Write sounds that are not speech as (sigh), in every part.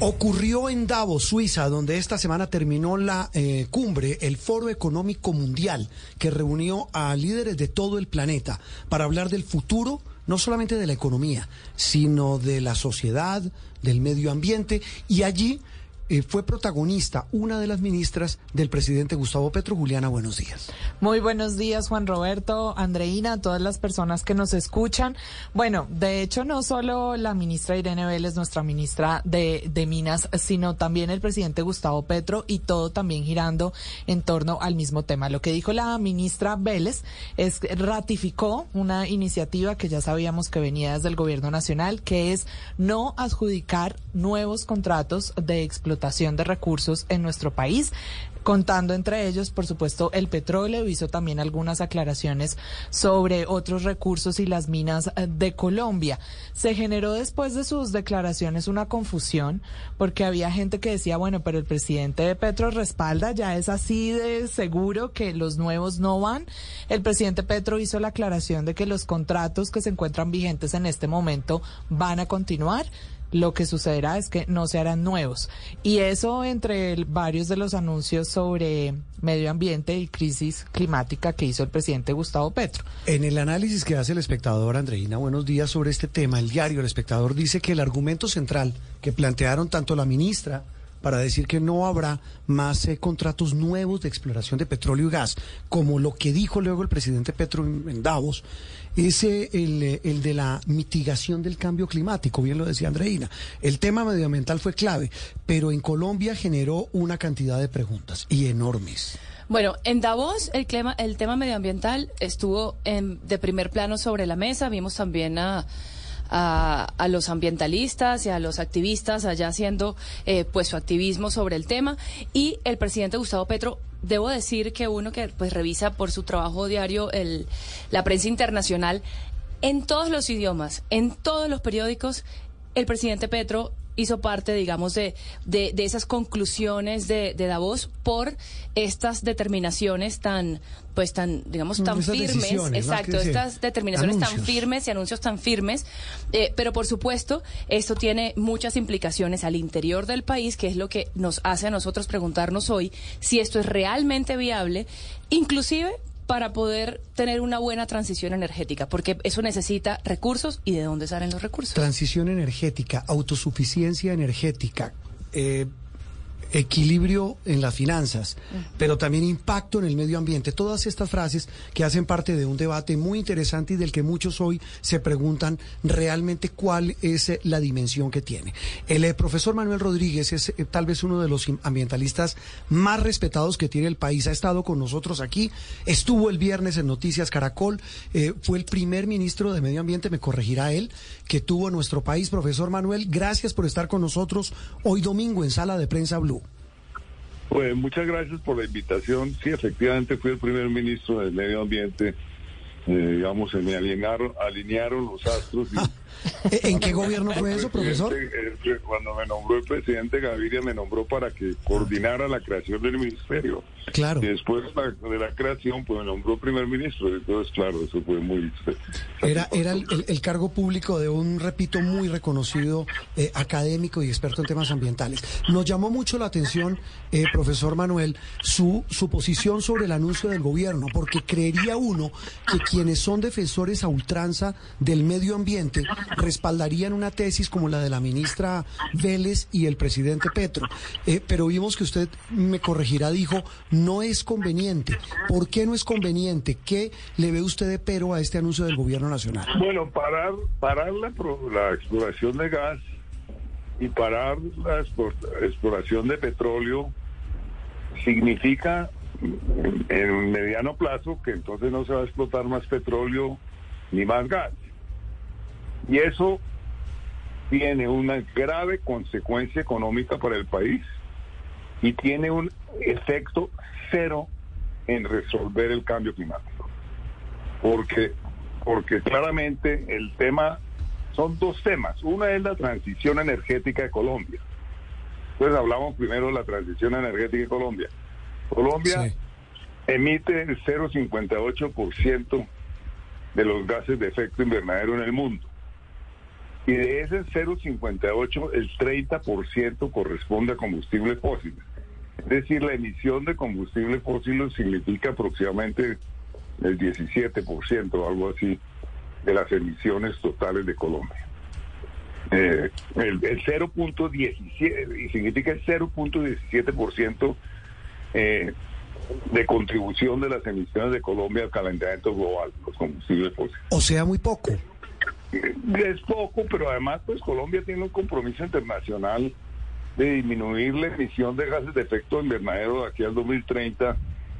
Ocurrió en Davos, Suiza, donde esta semana terminó la eh, cumbre, el Foro Económico Mundial, que reunió a líderes de todo el planeta para hablar del futuro, no solamente de la economía, sino de la sociedad, del medio ambiente, y allí eh, fue protagonista una de las ministras del presidente Gustavo Petro. Juliana, buenos días. Muy buenos días, Juan Roberto, Andreina, todas las personas que nos escuchan. Bueno, de hecho, no solo la ministra Irene Vélez, nuestra ministra de, de Minas, sino también el presidente Gustavo Petro y todo también girando en torno al mismo tema. Lo que dijo la ministra Vélez es ratificó una iniciativa que ya sabíamos que venía desde el gobierno nacional, que es no adjudicar nuevos contratos de explotación de recursos en nuestro país contando entre ellos, por supuesto, el petróleo. Hizo también algunas aclaraciones sobre otros recursos y las minas eh, de Colombia. Se generó después de sus declaraciones una confusión porque había gente que decía, bueno, pero el presidente de Petro respalda, ya es así de seguro que los nuevos no van. El presidente Petro hizo la aclaración de que los contratos que se encuentran vigentes en este momento van a continuar lo que sucederá es que no se harán nuevos. Y eso entre varios de los anuncios sobre medio ambiente y crisis climática que hizo el presidente Gustavo Petro. En el análisis que hace el espectador, Andreina, buenos días sobre este tema, el diario El Espectador dice que el argumento central que plantearon tanto la ministra, para decir que no habrá más eh, contratos nuevos de exploración de petróleo y gas, como lo que dijo luego el presidente Petro en, Davos, es el, el, de la mitigación del cambio climático, bien lo decía Andreina. El tema medioambiental fue clave, pero en Colombia generó una cantidad de preguntas y enormes. Bueno, en Davos el tema, el tema medioambiental estuvo en, de primer plano sobre la mesa. Vimos también a a, los ambientalistas y a los activistas allá haciendo eh, pues su activismo sobre el tema. Y el presidente Gustavo Petro debo decir que uno que pues revisa por su trabajo diario el, la prensa internacional en todos los idiomas, en todos los periódicos, el presidente Petro hizo parte, digamos, de, de, esas conclusiones de, de, Davos por estas determinaciones tan, pues tan, digamos, tan firmes. Exacto, estas determinaciones tan firmes y anuncios tan firmes. Eh, pero por supuesto, esto tiene muchas implicaciones al interior del país, que es lo que nos hace a nosotros preguntarnos hoy si esto es realmente viable, inclusive para poder tener una buena transición energética, porque eso necesita recursos y de dónde salen los recursos. Transición energética, autosuficiencia energética. Eh, equilibrio en las finanzas, pero también impacto en el medio ambiente. Todas estas frases que hacen parte de un debate muy interesante y del que muchos hoy se preguntan realmente cuál es eh, la dimensión que tiene. El eh, profesor Manuel Rodríguez es eh, tal vez uno de los ambientalistas más respetados que tiene el país. Ha estado con nosotros aquí, estuvo el viernes en Noticias Caracol, fue el primer ministro de Medio Ambiente, me corregirá él, que tuvo nuestro país. Profesor Manuel, gracias por estar con nosotros hoy domingo en Sala de Prensa Blue. Pues muchas gracias por la invitación. Sí, efectivamente fui el primer ministro del Medio Ambiente. Eh, digamos, se me alinearon, alinearon los astros. (laughs) ¿En qué gobierno fue eso, profesor? Eh, cuando me nombró el presidente Gaviria, me nombró para que coordinara la creación del ministerio. Claro. Después de la creación, pues me nombró primer ministro. Entonces, claro, eso fue muy... Era, era el, cargo público de un, repito, muy reconocido eh, académico y experto en temas ambientales. Nos llamó mucho la atención, eh, profesor Manuel, su, su posición sobre el anuncio del gobierno, porque creería uno que quienes son defensores a ultranza del medio ambiente respaldarían una tesis como la de la ministra Vélez y el presidente Petro. Eh, pero vimos que usted, me corregirá, dijo, no es conveniente. ¿Por qué no es conveniente? ¿Qué le ve usted de pero a este anuncio del gobierno nacional? Bueno, parar, parar la, la exploración de gas y parar la exploración de petróleo significa en un mediano plazo que entonces no se va a explotar más petróleo ni más gas. Y eso tiene una grave consecuencia económica para el país y tiene un efecto cero en resolver el cambio climático. Porque, porque claramente el tema, son dos temas. Una es la transición energética de Colombia. Entonces hablamos primero de la transición energética de Colombia. Colombia emite el 0,58% de los gases de efecto invernadero en el mundo Y de ese 0,58, el 30% corresponde a combustibles fósiles. Es decir, la emisión de combustibles fósiles significa aproximadamente el 17% o algo así de las emisiones totales de Colombia. Eh, el, el 0.17 y significa el 0.17% eh, de contribución de las emisiones de Colombia al calentamiento global, los combustibles fósiles. O sea, muy poco. Es poco, pero además pues Colombia tiene un compromiso internacional de disminuir la emisión de gases de efecto invernadero de aquí al 2030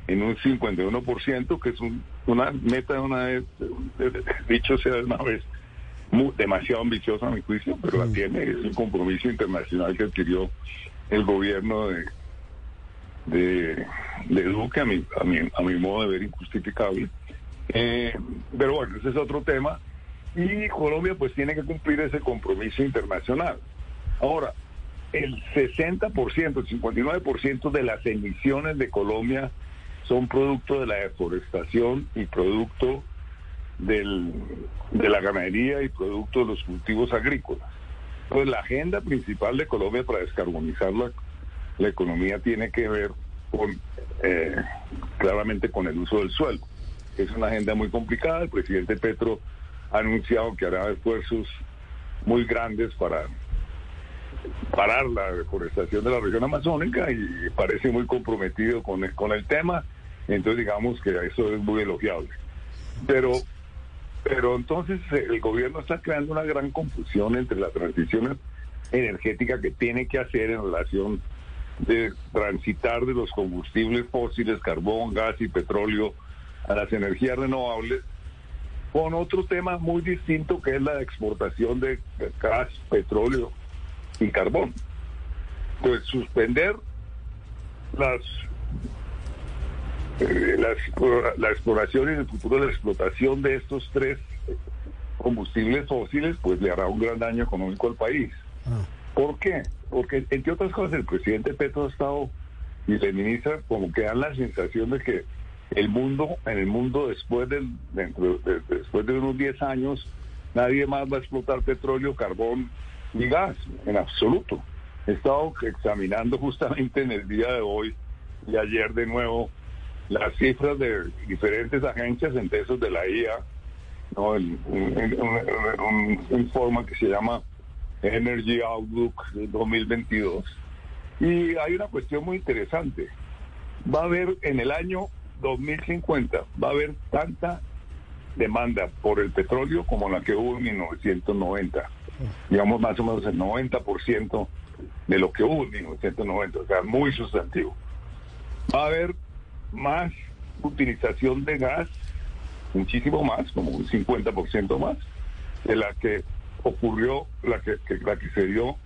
en un 51%, que es una meta de una vez, dicho sea de una vez, demasiado ambiciosa a mi juicio, pero la tiene, es un compromiso internacional que adquirió el gobierno de, de, de Duque, a mi, a, mi, a mi modo de ver injustificable. Eh, pero bueno, ese es otro tema. Y Colombia pues tiene que cumplir ese compromiso internacional. Ahora, el 60%, el 59% de las emisiones de Colombia son producto de la deforestación y producto del, de la ganadería y producto de los cultivos agrícolas. Entonces la agenda principal de Colombia para descarbonizar la, la economía tiene que ver con eh, claramente con el uso del suelo. Es una agenda muy complicada. El presidente Petro ha anunciado que hará esfuerzos muy grandes para parar la deforestación de la región amazónica y parece muy comprometido con el, con el tema. Entonces digamos que eso es muy elogiable. Pero pero entonces el gobierno está creando una gran confusión entre la transición energética que tiene que hacer en relación de transitar de los combustibles fósiles, carbón, gas y petróleo a las energías renovables, con otro tema muy distinto que es la exportación de gas, petróleo y carbón. Pues suspender las, eh, la, exploración y el futuro de la explotación de estos tres combustibles fósiles, pues le hará un gran daño económico al país. Ah. ¿Por qué? Porque, entre otras cosas, el presidente Petro ha estado y la ministra como que dan la sensación de que el mundo, en el mundo después, del, dentro, después de unos 10 años, nadie más va a explotar petróleo, carbón y gas, en absoluto. He estado examinando justamente en el día de hoy y ayer de nuevo las cifras de diferentes agencias, entre esos de la IA, ¿no? un, un, informe que se llama Energy Outlook 2022. Y hay una cuestión muy interesante. Va a haber en el año 2050, va a haber tanta demanda por el petróleo como la que hubo en 1990. Digamos más o menos el 90% de lo que hubo en 1990, o sea, muy sustantivo. Va a haber más utilización de gas, muchísimo más, como un 50% más, de la que ocurrió la que, la que se dio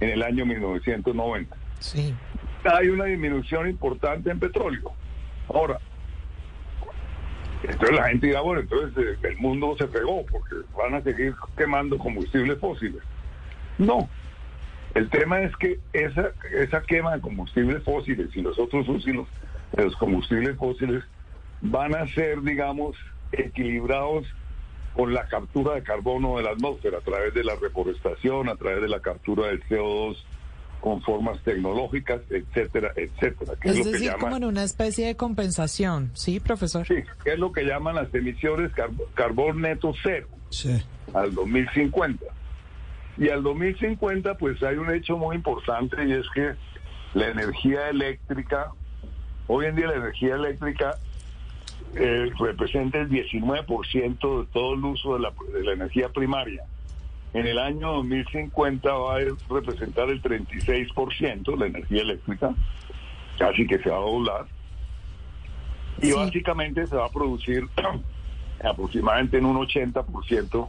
en el año 1990. Sí. Hay una disminución importante en petróleo. Ahora, entonces la gente dirá, bueno, entonces eh, el mundo se pegó porque van a seguir quemando combustibles fósiles. No. El tema es que esa, esa quema de combustibles fósiles y los otros usos de los combustibles fósiles van a ser, digamos, equilibrados con la captura de carbono de la atmósfera a través de la reforestación, a través de la captura del CO2 con formas tecnológicas, etcétera, etcétera. es, decir, como en una especie de compensación, ¿sí, profesor? Sí, que es lo que llaman las emisiones carbón neto cero al 2050. Y al 2050 pues hay un hecho muy importante y es que la energía eléctrica, hoy en día la energía eléctrica eh, representa el 19% de todo el uso de la, de la, energía primaria. En el año 2050 va a representar el 36% la energía eléctrica, casi que se va a doblar. Y básicamente se va a producir (clears throat) aproximadamente en un 80%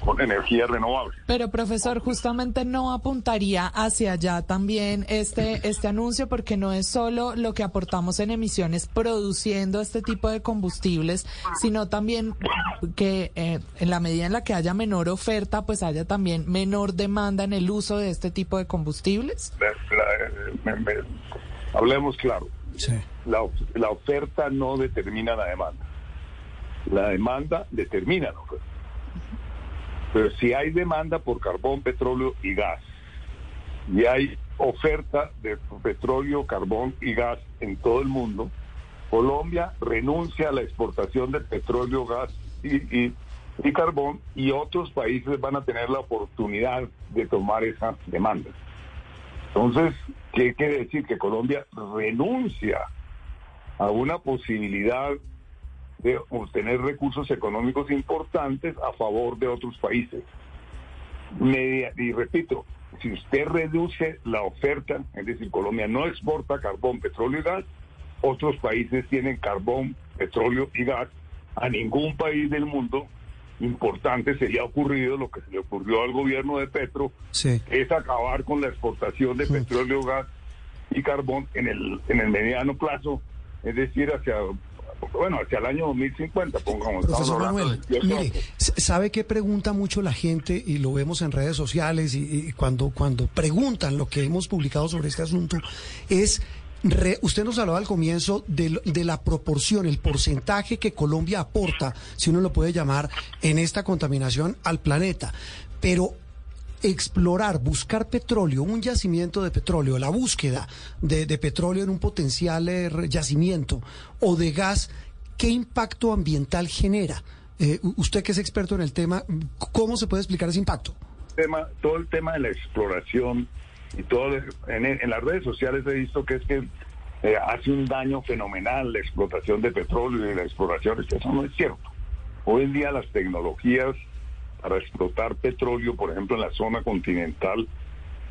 con energía renovable. Pero profesor, justamente no apuntaría hacia allá también este, este anuncio porque no es solo lo que aportamos en emisiones produciendo este tipo de combustibles, sino también que eh, en la medida en la que haya menor oferta, pues haya también menor demanda en el uso de este tipo de combustibles. hablemos claro. La, la oferta no determina la demanda. La demanda determina la oferta. Pero si hay demanda por carbón, petróleo y gas, y hay oferta de petróleo, carbón y gas en todo el mundo, Colombia renuncia a la exportación de petróleo, gas y, y, carbón y otros países van a tener la oportunidad de tomar esa demanda. Entonces, ¿qué quiere decir? Que Colombia renuncia a una posibilidad de obtener recursos económicos importantes a favor de otros países. y repito, si usted reduce la oferta, es decir, Colombia no exporta carbón, petróleo y gas, otros países tienen carbón, petróleo y gas, a ningún país del mundo importante sería ocurrido lo que se le ocurrió al gobierno de Petro, es acabar con la exportación de petróleo, gas y carbón en el, en el mediano plazo, es decir, hacia bueno, hacia el año 2050, pongamos. Profesor Manuel, mire, ¿sabe qué pregunta mucho la gente y lo vemos en redes sociales y, cuando, cuando preguntan lo que hemos publicado sobre este asunto? Es, usted nos hablaba al comienzo de, de la proporción, el porcentaje que Colombia aporta, si uno lo puede llamar, en esta contaminación al planeta. Pero explorar, buscar petróleo, un yacimiento de petróleo, la búsqueda de, petróleo en un potencial eh, yacimiento o de gas, ¿qué impacto ambiental genera? Eh, usted que es experto en el tema, ¿cómo se puede explicar ese impacto? Tema, todo el tema de la exploración y todo en, las redes sociales he visto que es que eh, hace un daño fenomenal la explotación de petróleo y la exploración, eso no es cierto. Hoy en día las tecnologías para explotar petróleo, por ejemplo, en la zona continental,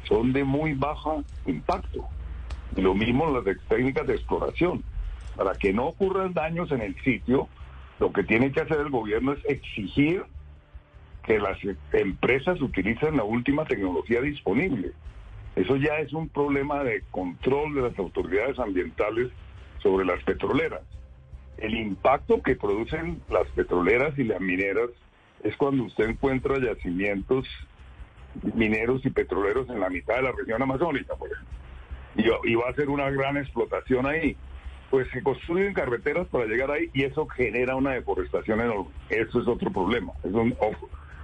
son de muy bajo impacto. Y lo mismo las técnicas de exploración. Para que no ocurran daños en el sitio, lo que tiene que hacer el gobierno es exigir que las empresas utilicen la última tecnología disponible. Eso ya es un problema de control de las autoridades ambientales sobre las petroleras. El impacto que producen las petroleras y las mineras es cuando usted encuentra yacimientos mineros y petroleros en la mitad de la región amazónica, por ejemplo. Y, va a ser una gran explotación ahí. Pues se construyen carreteras para llegar ahí y eso genera una deforestación enorme. Eso es otro problema. Es un,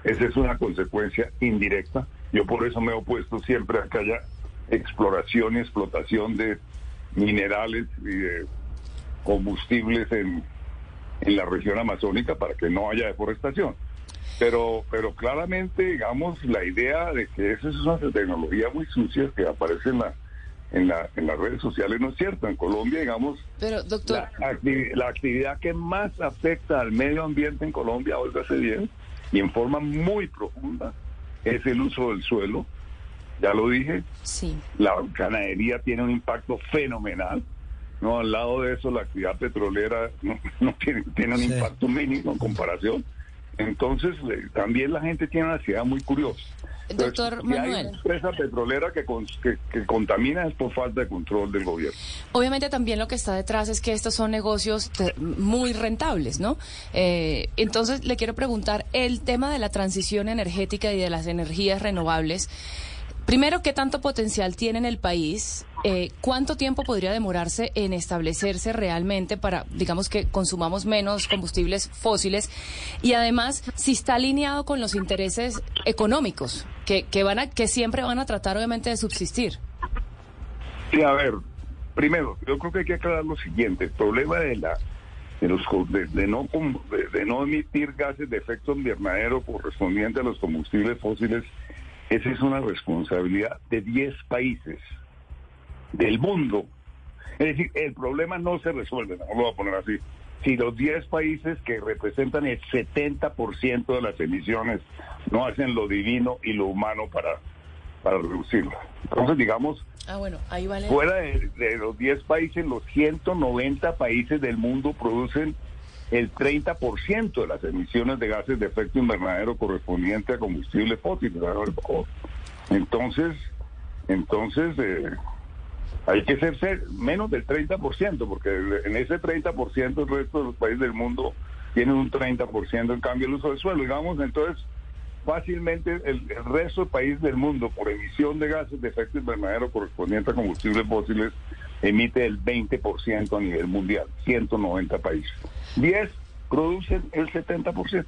esa es una consecuencia indirecta. Yo por eso me he opuesto siempre a que haya exploración y explotación de minerales y de combustibles en, en la región amazónica para que no haya deforestación. Pero, pero claramente, digamos, la idea de que esa es una tecnología muy sucia que aparece en la, en, la, en las redes sociales no es cierto. En Colombia, digamos, Pero, doctor... la, actividad que más afecta al medio ambiente en Colombia, hace bien, y en forma muy profunda, es el uso del suelo. Ya lo dije. Sí. La ganadería tiene un impacto fenomenal. No, al lado de eso, la actividad petrolera no, (laughs) tiene, tiene un impacto mínimo en comparación. Entonces, también la gente tiene una ciudad muy curiosa. Doctor Manuel. Hay una empresa petrolera que, que, contamina es por falta de control del gobierno. Obviamente también lo que está detrás es que estos son negocios muy rentables, ¿no? Eh, entonces le quiero preguntar, el tema de la transición energética y de las energías renovables, Primero, ¿qué tanto potencial tiene en el país? Eh, ¿Cuánto tiempo podría demorarse en establecerse realmente para, digamos, que consumamos menos combustibles fósiles? Y además, si está alineado con los intereses económicos, que, que, van a, que siempre van a tratar, obviamente, de subsistir. Sí, a ver, primero, yo creo que hay que aclarar lo siguiente. El problema de la de, los, de, no, de no emitir gases de efecto invernadero correspondiente a los combustibles fósiles esa es una responsabilidad de 10 países del mundo. Es decir, el problema no se resuelve, no lo voy a poner así. Si los 10 países que representan el 70% de las emisiones no hacen lo divino y lo humano para, para reducirlo. Entonces, digamos, ah, bueno, ahí vale. fuera de, de los 10 países, los 190 países del mundo producen el 30% de las emisiones de gases de efecto invernadero correspondiente a combustible fósil. Entonces, entonces eh, hay que ser, menos del 30%, porque en ese 30% el resto de los países del mundo tienen un 30% en cambio el uso del suelo. Digamos, entonces, fácilmente el, el, resto de países del mundo, por emisión de gases de efecto invernadero correspondiente a combustibles fósiles, emite el 20% a nivel mundial, 190 países. 10 producen el 70%.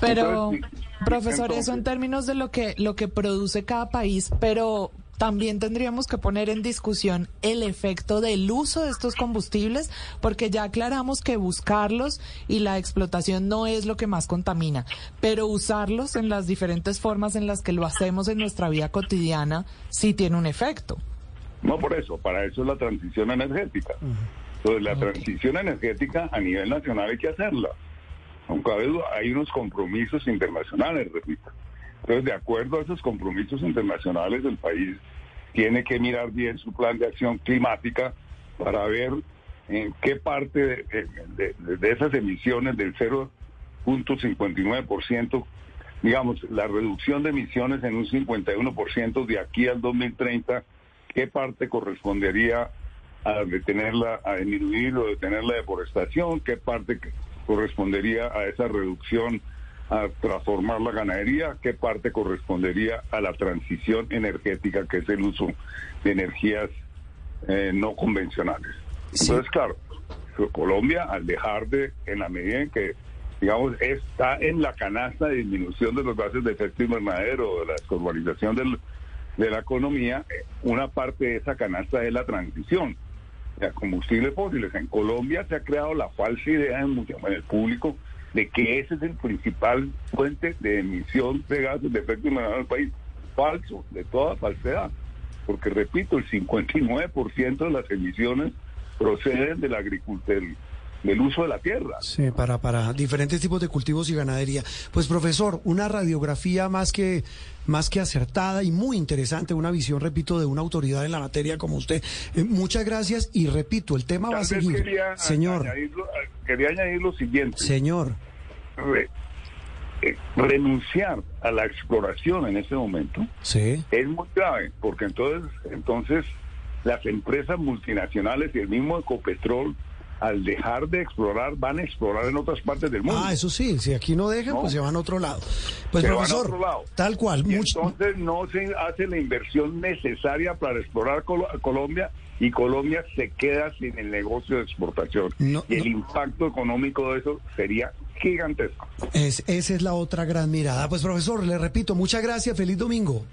Pero, Entonces, profesor, eso en términos de lo que, lo que produce cada país, pero también tendríamos que poner en discusión el efecto del uso de estos combustibles, porque ya aclaramos que buscarlos y la explotación no es lo que más contamina, pero usarlos en las diferentes formas en las que lo hacemos en nuestra vida cotidiana sí tiene un efecto. No por eso, para eso es la transición energética. Entonces, la transición energética a nivel nacional hay que hacerla. Aunque a veces hay unos compromisos internacionales, repito. Entonces, de acuerdo a esos compromisos internacionales, el país tiene que mirar bien su plan de acción climática para ver en qué parte de, esas emisiones del 0.59%, digamos, la reducción de emisiones en un 51% de aquí al 2030, qué parte correspondería a detenerla, a disminuir o detener la deforestación, qué parte correspondería a esa reducción, a transformar la ganadería, qué parte correspondería a la transición energética, que es el uso de energías eh, no convencionales. Sí. Entonces, claro, Colombia, al dejar de, en la medida en que, digamos, está en la canasta de disminución de los gases de efecto invernadero, de la descarbonización del- de la economía, eh, una parte de esa canasta es la transición a combustibles fósiles. En Colombia se ha creado la falsa idea en, en el público de que ese es el principal fuente de emisión de gases de efecto invernadero del país. Falso, de toda falsedad. Porque, repito, el 59% de las emisiones proceden del agricultor, del, del uso de la tierra. Sí, para, para diferentes tipos de cultivos y ganadería. Pues profesor, una radiografía más que, más que acertada y muy interesante, una visión, repito, de una autoridad en la materia como usted. Eh, muchas gracias y repito, el tema va a seguir. quería, Señor, añadir lo- quería añadir lo siguiente. señor, Re- eh, renunciar a la exploración en este momento sí. es muy grave, porque entonces, entonces las empresas multinacionales y el mismo Ecopetrol, al dejar de explorar, van a explorar en otras partes del mundo. Ah, eso sí, si aquí no dejan, No. pues se van a otro lado. Pues Se profesor, otro lado. tal cual, Y mucho- entonces no se hace la inversión necesaria para explorar Colo- Colombia y Colombia se queda sin el negocio de exportación. No, y el no. impacto económico de eso sería gigantesco. es, esa es la otra gran mirada. Pues profesor, le repito, muchas gracias, feliz domingo.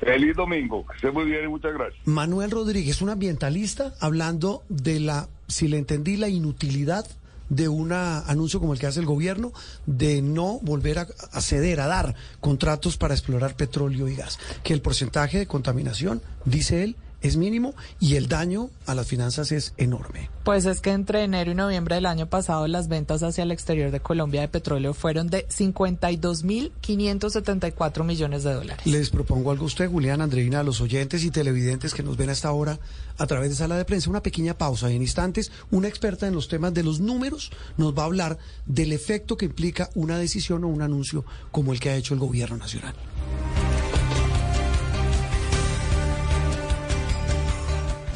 Feliz domingo, que esté muy bien y muchas gracias. Manuel Rodríguez, un ambientalista, hablando de la, si le entendí, la inutilidad de un anuncio como el que hace el gobierno de no volver a, a ceder, a dar contratos para explorar petróleo y gas. Que el porcentaje de contaminación, dice él, es mínimo y el daño a las finanzas es enorme. Pues es que entre enero y noviembre del año pasado las ventas hacia el exterior de Colombia de petróleo fueron de 52.574 millones de dólares. Les propongo algo a usted, Julián, Andreina, a los oyentes y televidentes que nos ven hasta ahora a través de sala de prensa, una pequeña pausa. Y en instantes, una experta en los temas de los números nos va a hablar del efecto que implica una decisión o un anuncio como el que ha hecho el gobierno nacional.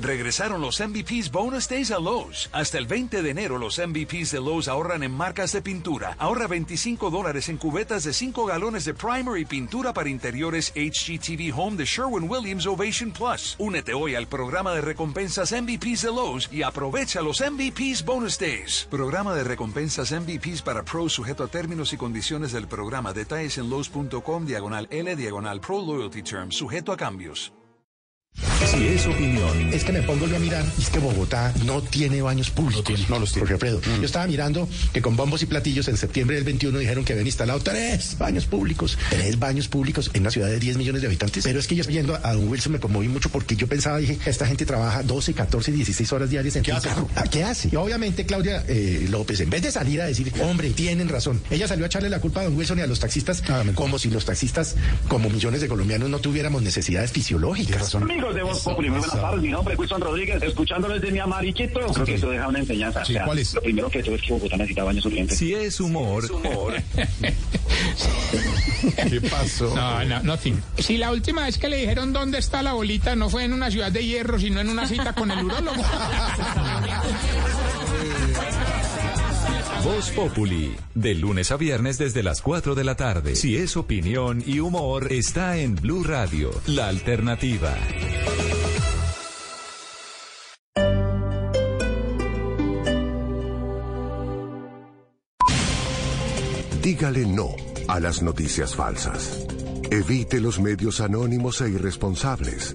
Regresaron los MVPs Bonus Days a Lowe's. Hasta el 20 de enero los MVPs de Lowe's ahorran en marcas de pintura. Ahorra 25 dólares en cubetas de 5 galones de primer y pintura para interiores HGTV Home de Sherwin-Williams Ovation Plus. Únete hoy al programa de recompensas MVPs de Lowe's y aprovecha los MVPs Bonus Days. Programa de recompensas MVPs para pros sujeto a términos y condiciones del programa. Detalles en Lowe's.com diagonal L diagonal Pro Loyalty Terms. Sujeto a cambios. Si es opinión, Es que me pongo yo a mirar y es que Bogotá no tiene baños públicos. No, los tiene. Jorge Alfredo. Yo estaba mirando que con bombos y platillos en septiembre del 21 dijeron que habían instalado tres baños públicos. Tres baños públicos en una ciudad de 10 millones de habitantes. Pero es que yo yendo a Don Wilson me conmoví mucho porque yo pensaba, dije, esta gente trabaja 12, 14, 16 horas diarias en ¿Qué hace? carro. ¿A ¿Qué hace? Y obviamente Claudia eh, López, en vez de salir a decir, hombre, tienen razón, ella salió a echarle la culpa a Don Wilson y a los taxistas como si los taxistas, como millones de colombianos, no tuviéramos necesidades fisiológicas. Amigos de Voz Populi, muy buenas tardes. Mi nombre es Wilson Rodríguez, escuchándoles de mi amariquito. Creo que eso deja una enseñanza. Sí, O sea, ¿cuál es? Lo primero que todo es que Bogotá necesita baños urgentes. si es humor, (laughs) ¿Qué pasó? No, no, nothing. Si la última vez que le dijeron dónde está la bolita no fue en una ciudad de hierro, sino en una cita con el urólogo. (laughs) Voz Populi, de lunes a viernes desde las 4 de la tarde. Si es opinión y humor, está en Blue Radio, la alternativa. Dígale no a las noticias falsas. Evite los medios anónimos e irresponsables.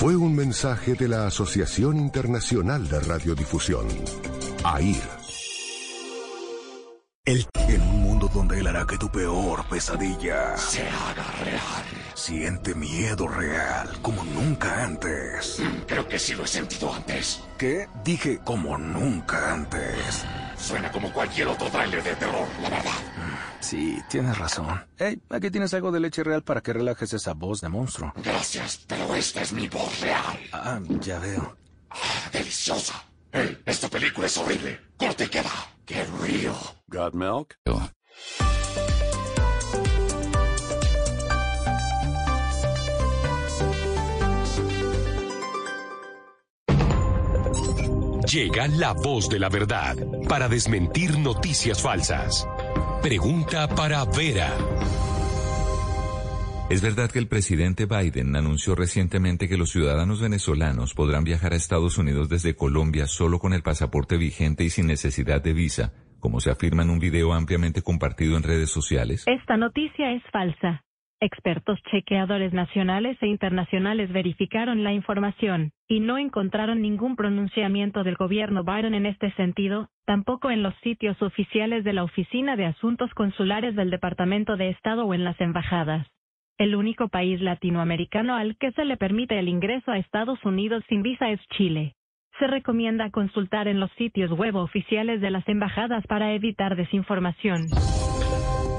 Fue un mensaje de la Asociación Internacional de Radiodifusión, AIR. En un mundo donde él hará que tu peor pesadilla se haga real. Siente miedo real como nunca antes. Creo que sí lo he sentido antes. ¿Qué? Dije como nunca antes. Suena como cualquier otro tráiler de terror, la verdad. Sí, tienes razón. Hey, aquí tienes algo de leche real para que relajes esa voz de monstruo. Gracias, pero esta es mi voz real. Ah, ya veo. Ah, deliciosa. Hey, esta película es horrible. Corte y queda. Qué real. Got milk? Llega la voz de la verdad para desmentir noticias falsas. Pregunta para Vera. ¿Es verdad que el presidente Biden anunció recientemente que los ciudadanos venezolanos podrán viajar a Estados Unidos desde Colombia solo con el pasaporte vigente y sin necesidad de visa, como se afirma en un video ampliamente compartido en redes sociales? Esta noticia es falsa. Expertos chequeadores nacionales e internacionales verificaron la información y no encontraron ningún pronunciamiento del gobierno Biden en este sentido, tampoco en los sitios oficiales de la Oficina de Asuntos Consulares del Departamento de Estado o en las embajadas. El único país latinoamericano al que se le permite el ingreso a Estados Unidos sin visa es Chile. Se recomienda consultar en los sitios web oficiales de las embajadas para evitar desinformación.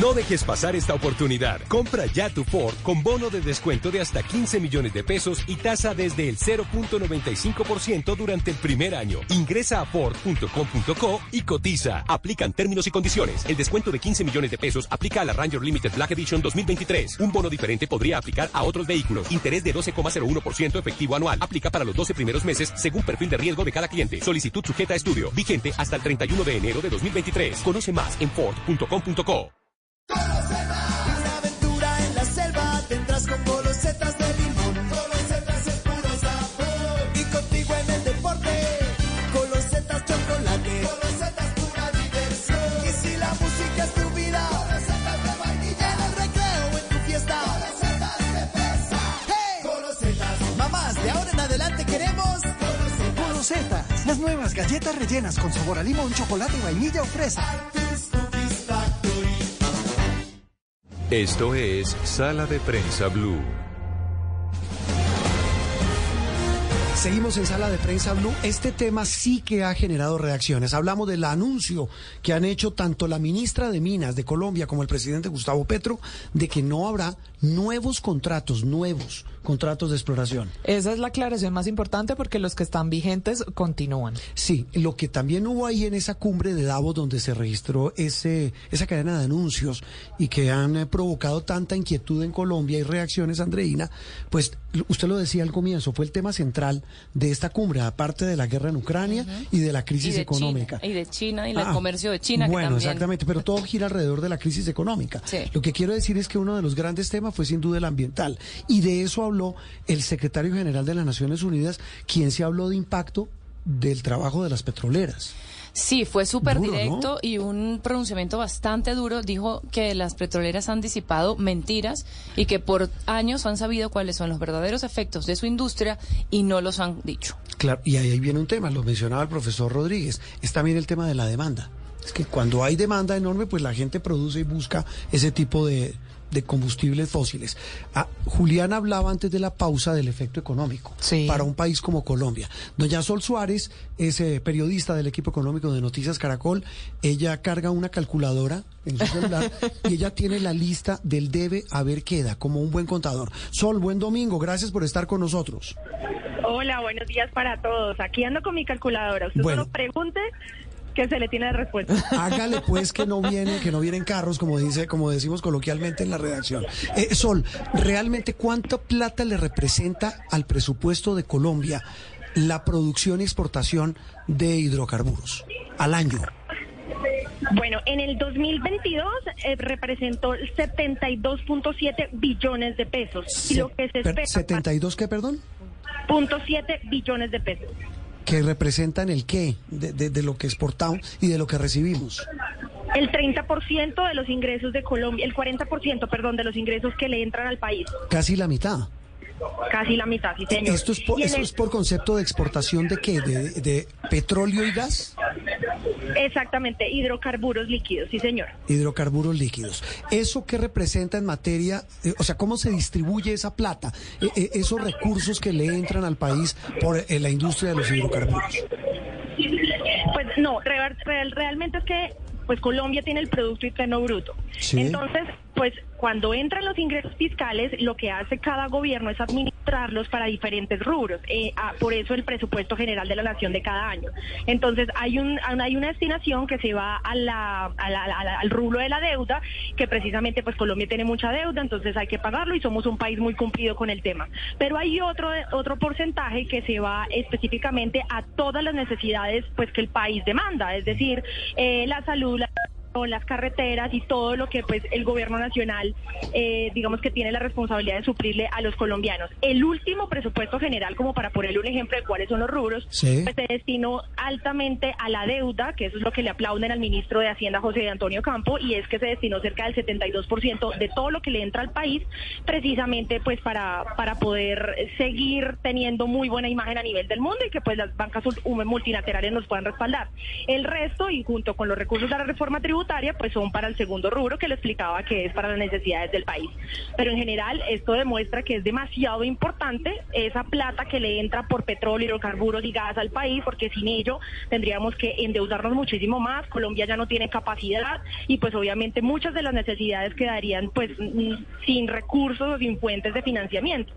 No dejes pasar esta oportunidad. Compra ya tu Ford con bono de descuento de hasta 15 millones de pesos y tasa desde el 0.95% durante el primer año. Ingresa a Ford.com.co y cotiza. Aplican términos y condiciones. El descuento de 15 millones de pesos aplica a la Ranger Limited Black Edition 2023. Un bono diferente podría aplicar a otros vehículos. Interés de 12,01% efectivo anual. Aplica para los 12 primeros meses según perfil de riesgo de cada cliente. Solicitud sujeta a estudio. Vigente hasta el 31 de enero de 2023. Conoce más en Ford.com.co. las nuevas galletas rellenas con sabor a limón, chocolate, vainilla o fresa. Esto es Sala de Prensa Blue. Seguimos en sala de prensa Blue. Este tema sí que ha generado reacciones. Hablamos del anuncio que han hecho tanto la ministra de Minas de Colombia como el presidente Gustavo Petro de que no habrá nuevos contratos, nuevos contratos de exploración. Esa es la aclaración más importante porque los que están vigentes continúan. Sí, lo que también hubo ahí en esa cumbre de Davos donde se registró ese, esa cadena de anuncios y que han eh, provocado tanta inquietud en Colombia y reacciones, Andreina, pues usted lo decía al comienzo, fue el tema central de esta cumbre, aparte de la guerra en Ucrania y de la crisis Y de económica. China, y de China y el Ah, comercio de China. que Bueno, también- exactamente, pero todo gira alrededor de la crisis económica. Sí. Lo que quiero decir es que uno de los grandes temas fue sin duda el ambiental. Y de eso habló el secretario general de las Naciones Unidas, quien se habló de impacto del trabajo de las petroleras. Sí, fue súper directo y un pronunciamiento bastante duro. Dijo que las petroleras han disipado mentiras y que por años han sabido cuáles son los verdaderos efectos de su industria y no los han dicho. Claro, y ahí viene un tema, lo mencionaba el profesor Rodríguez, es también el tema de la demanda. Es que cuando hay demanda enorme, pues la gente produce y busca ese tipo de, de combustibles fósiles. Ah, Julián hablaba antes de la pausa del efecto económico para un país como Colombia. Doña Sol Suárez es eh, periodista del equipo económico de Noticias Caracol. Ella carga una calculadora en su celular (laughs) y ella tiene la lista del debe haber queda como un buen contador. Sol, buen domingo. Gracias por estar con nosotros. Hola, buenos días para todos. Aquí ando con mi calculadora. Usted Bueno. solo pregunte que se le tiene la respuesta. (laughs) Hágale pues que no vienen, que no vienen carros, como dice, como decimos coloquialmente en la redacción. Eh, Sol, realmente cuánta plata le representa al presupuesto de Colombia la producción y exportación de hidrocarburos al año? Bueno, en el 2022 eh, representó 72.7 billones de pesos. Y lo que se Per- espera, ¿72 qué, perdón? punto billones de pesos. Que representan el qué de, de- de lo que exportamos y de lo que recibimos. El 30% de los ingresos de Colombia, el 40%, perdón, de los ingresos que le entran al país. Casi la mitad. Casi la mitad, sí, señor. ¿Esto es por, esto el- es por concepto de exportación de qué? ¿De, de petróleo y gas? Exactamente, hidrocarburos líquidos, sí, señor. hidrocarburos líquidos. ¿Eso qué representa en materia, eh, o sea, cómo se distribuye esa plata, eh, eh, esos recursos que le entran al país por la industria de los hidrocarburos? Pues no, real- real- realmente es que pues Colombia tiene el Producto Interno Bruto. Sí. Entonces, pues cuando entran los ingresos fiscales, lo que hace cada gobierno es administrarlos para diferentes rubros. Eh, ah, por eso el presupuesto general de la nación de cada año. Entonces, hay, un, hay una destinación que se va a la, al rubro de la deuda, que precisamente pues Colombia tiene mucha deuda, entonces hay que pagarlo y somos un país muy cumplido con el tema. Pero hay otro, otro porcentaje que se va específicamente a todas las necesidades pues que el país demanda, es decir, eh, la salud, la con las carreteras y todo lo que pues el gobierno nacional eh, digamos que tiene la responsabilidad de suplirle a los colombianos. El último presupuesto general, como para ponerle un ejemplo de cuáles son los rubros, Sí. pues se destinó altamente a la deuda, que eso es lo que le aplauden al ministro de Hacienda José Antonio Campo, y es que se destinó cerca del 72% de todo lo que le entra al país, precisamente pues para, para poder seguir teniendo muy buena imagen a nivel del mundo y que pues las bancas ul- multilaterales nos puedan respaldar. El resto, y junto con los recursos de la reforma tributaria, pues son para el segundo rubro que le explicaba que es para las necesidades del país. Pero en general esto demuestra que es demasiado importante esa plata que le entra por petróleo, hidrocarburos y gas al país, porque sin ello tendríamos que endeudarnos muchísimo más. Colombia ya no tiene capacidad y pues obviamente muchas de las necesidades quedarían pues mm, sin recursos o sin fuentes de financiamiento.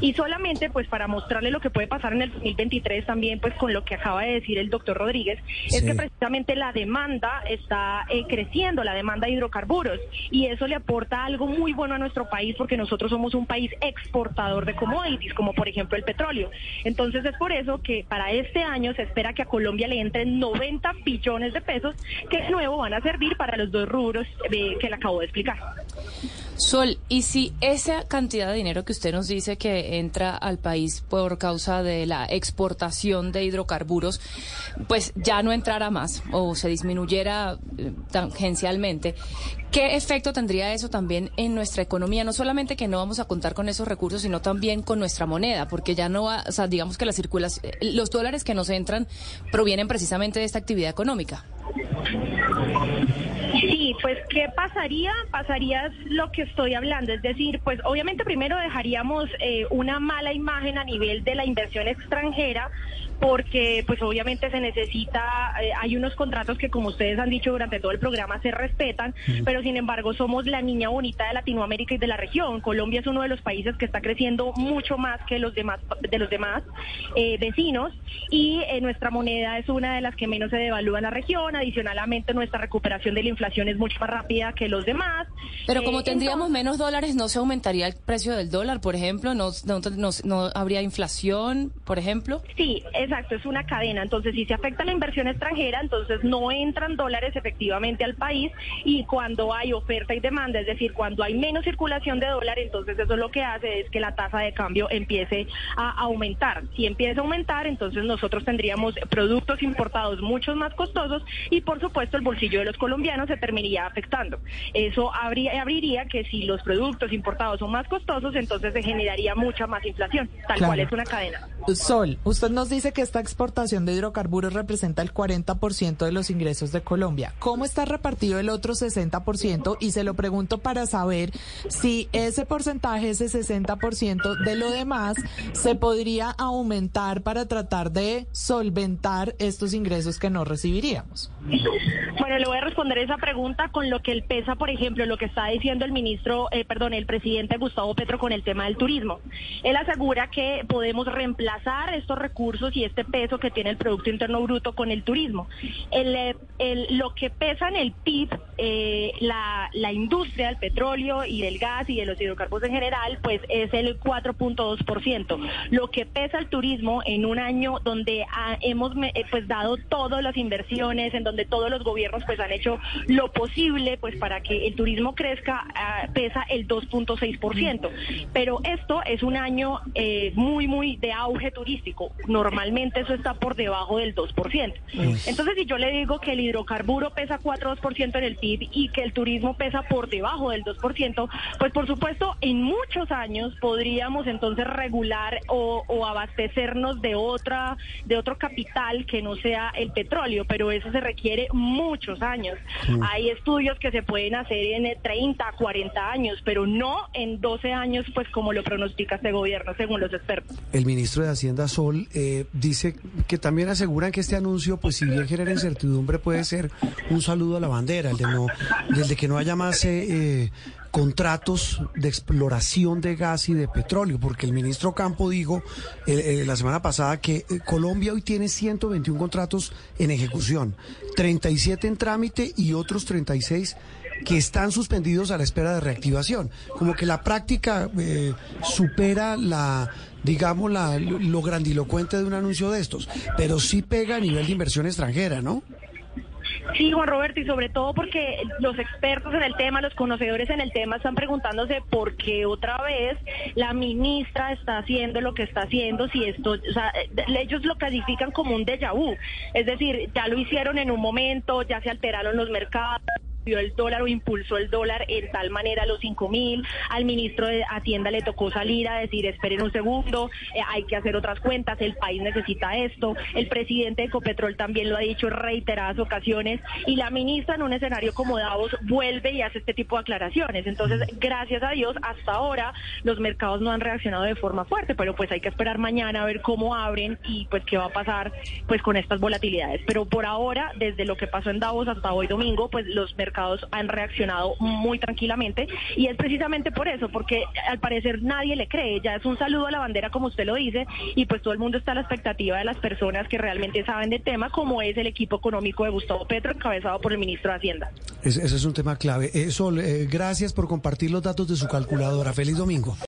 Y solamente pues para mostrarle lo que puede pasar en el 2023 también pues con lo que acaba de decir el doctor Rodríguez, es que precisamente la demanda está eh, creciendo, la demanda de hidrocarburos, y eso le aporta algo muy bueno a nuestro país porque nosotros somos un país exportador de commodities, como por ejemplo el petróleo. Entonces es por eso que para este año se espera que a Colombia le entren 90 billones de pesos que de nuevo van a servir para los dos rubros eh, que le acabo de explicar. Sol, y si esa cantidad de dinero que usted nos dice que entra al país por causa de la exportación de hidrocarburos, pues ya no entrara más o se disminuyera eh, tangencialmente, ¿qué efecto tendría eso también en nuestra economía? No solamente que no vamos a contar con esos recursos, sino también con nuestra moneda, porque ya no va, o sea, digamos que la circulación, los dólares que nos entran provienen precisamente de esta actividad económica. Sí, pues ¿qué pasaría? Pasaría lo que estoy hablando, es decir, pues obviamente primero dejaríamos eh, una mala imagen a nivel de la inversión extranjera porque pues obviamente se necesita, eh, hay unos contratos que como ustedes han dicho durante todo el programa se respetan, pero sin embargo somos la niña bonita de Latinoamérica y de la región. Colombia es uno de los países que está creciendo mucho más que los demás de los demás eh, vecinos y eh, nuestra moneda es una de las que menos se devalúa en la región. Adicionalmente nuestra recuperación de la inflación es mucho más rápida que los demás. Pero como Eh, tendríamos menos dólares, ¿no se aumentaría el precio del dólar, por ejemplo? ¿No, no, no- no habría inflación, por ejemplo? Sí, exacto, es una cadena. Entonces, si se afecta la inversión extranjera, entonces no entran dólares efectivamente al país y cuando hay oferta y demanda, es decir, cuando hay menos circulación de dólar, entonces eso lo que hace es que la tasa de cambio empiece a aumentar. Si empieza a aumentar, entonces nosotros tendríamos productos importados muchos más costosos y por supuesto el bolsillo de los colombianos se terminaría afectando. Eso habría, abriría que si los productos importados son más costosos, entonces se generaría mucha más inflación, tal Claro. cual es una cadena. Sol, usted nos dice que esta exportación de hidrocarburos representa el 40% de los ingresos de Colombia. ¿Cómo está repartido el otro 60%? Y se lo pregunto para saber si ese porcentaje, ese 60% de lo demás, se podría aumentar para tratar de solventar estos ingresos que no recibiríamos. Bueno, le voy a responder esa pregunta con lo que él pesa, por ejemplo, lo que está diciendo el ministro, eh, perdón, el presidente Gustavo Petro con el tema del turismo. Él asegura que podemos reemplazar estos recursos y este peso que tiene el Producto Interno Bruto con el turismo. Eh, lo que pesa en el PIB, eh, la, industria del petróleo y del gas y de los hidrocarburos en general, pues es el 4.2%. Lo que pesa el turismo en un año donde hemos eh, pues dado todas las inversiones, en donde todos los gobiernos pues han hecho lo posible pues para que el turismo crezca, ah, pesa el 2.6%. Pero esto es un año muy, muy de auge turístico. Normalmente eso está por debajo del 2%. Entonces, si yo le digo que el hidrocarburo pesa 4.2% en el PIB y que el turismo pesa por debajo del 2%, pues por supuesto en muchos años podríamos entonces regular o, o abastecernos de otra de otro capital que no sea el petróleo, pero eso se requiere muchos años. Hay estudios que se pueden hacer en 30, 40 años, pero no en 12 años, pues como lo pronostica este gobierno, según los expertos. El ministro de Hacienda Sol eh, dice que también aseguran que este anuncio, pues si bien genera incertidumbre, puede ser un saludo a la bandera, el de no, desde que no haya más eh, eh, contratos de exploración de gas y de petróleo, porque el ministro Campo dijo eh, la semana pasada que Colombia hoy tiene 121 contratos en ejecución, 37 en trámite y otros 36 que están suspendidos a la espera de reactivación. Como que la práctica supera la, digamos, la, lo grandilocuente de un anuncio de estos, pero sí pega a nivel de inversión extranjera, ¿no? Sí, Juan Roberto, y sobre todo porque los expertos en el tema, los conocedores en el tema están preguntándose por qué otra vez la ministra está haciendo lo que está haciendo, si esto, o sea, ellos lo califican como un déjà vu, es decir, ya lo hicieron en un momento, ya se alteraron los mercados el dólar o impulsó el dólar en tal manera a los cinco mil. Al ministro de Hacienda le tocó salir a decir, esperen un segundo, eh, hay que hacer otras cuentas, el país necesita esto. El presidente de Ecopetrol también lo ha dicho en reiteradas ocasiones y la ministra en un escenario como Davos vuelve y hace este tipo de aclaraciones. Entonces, gracias a Dios, hasta ahora los mercados no han reaccionado de forma fuerte, pero pues hay que esperar mañana a ver cómo abren y pues qué va a pasar pues con estas volatilidades. Pero por ahora, desde lo que pasó en Davos hasta hoy domingo, pues los mercados han reaccionado muy tranquilamente y es precisamente por eso, porque al parecer nadie le cree, ya es un saludo a la bandera como usted lo dice y pues todo el mundo está a la expectativa de las personas que realmente saben del tema, como es el equipo económico de Gustavo Petro, encabezado por el ministro de Hacienda. Ese, es un tema clave. Eh, Sol, eh, gracias por compartir los datos de su calculadora. Feliz domingo.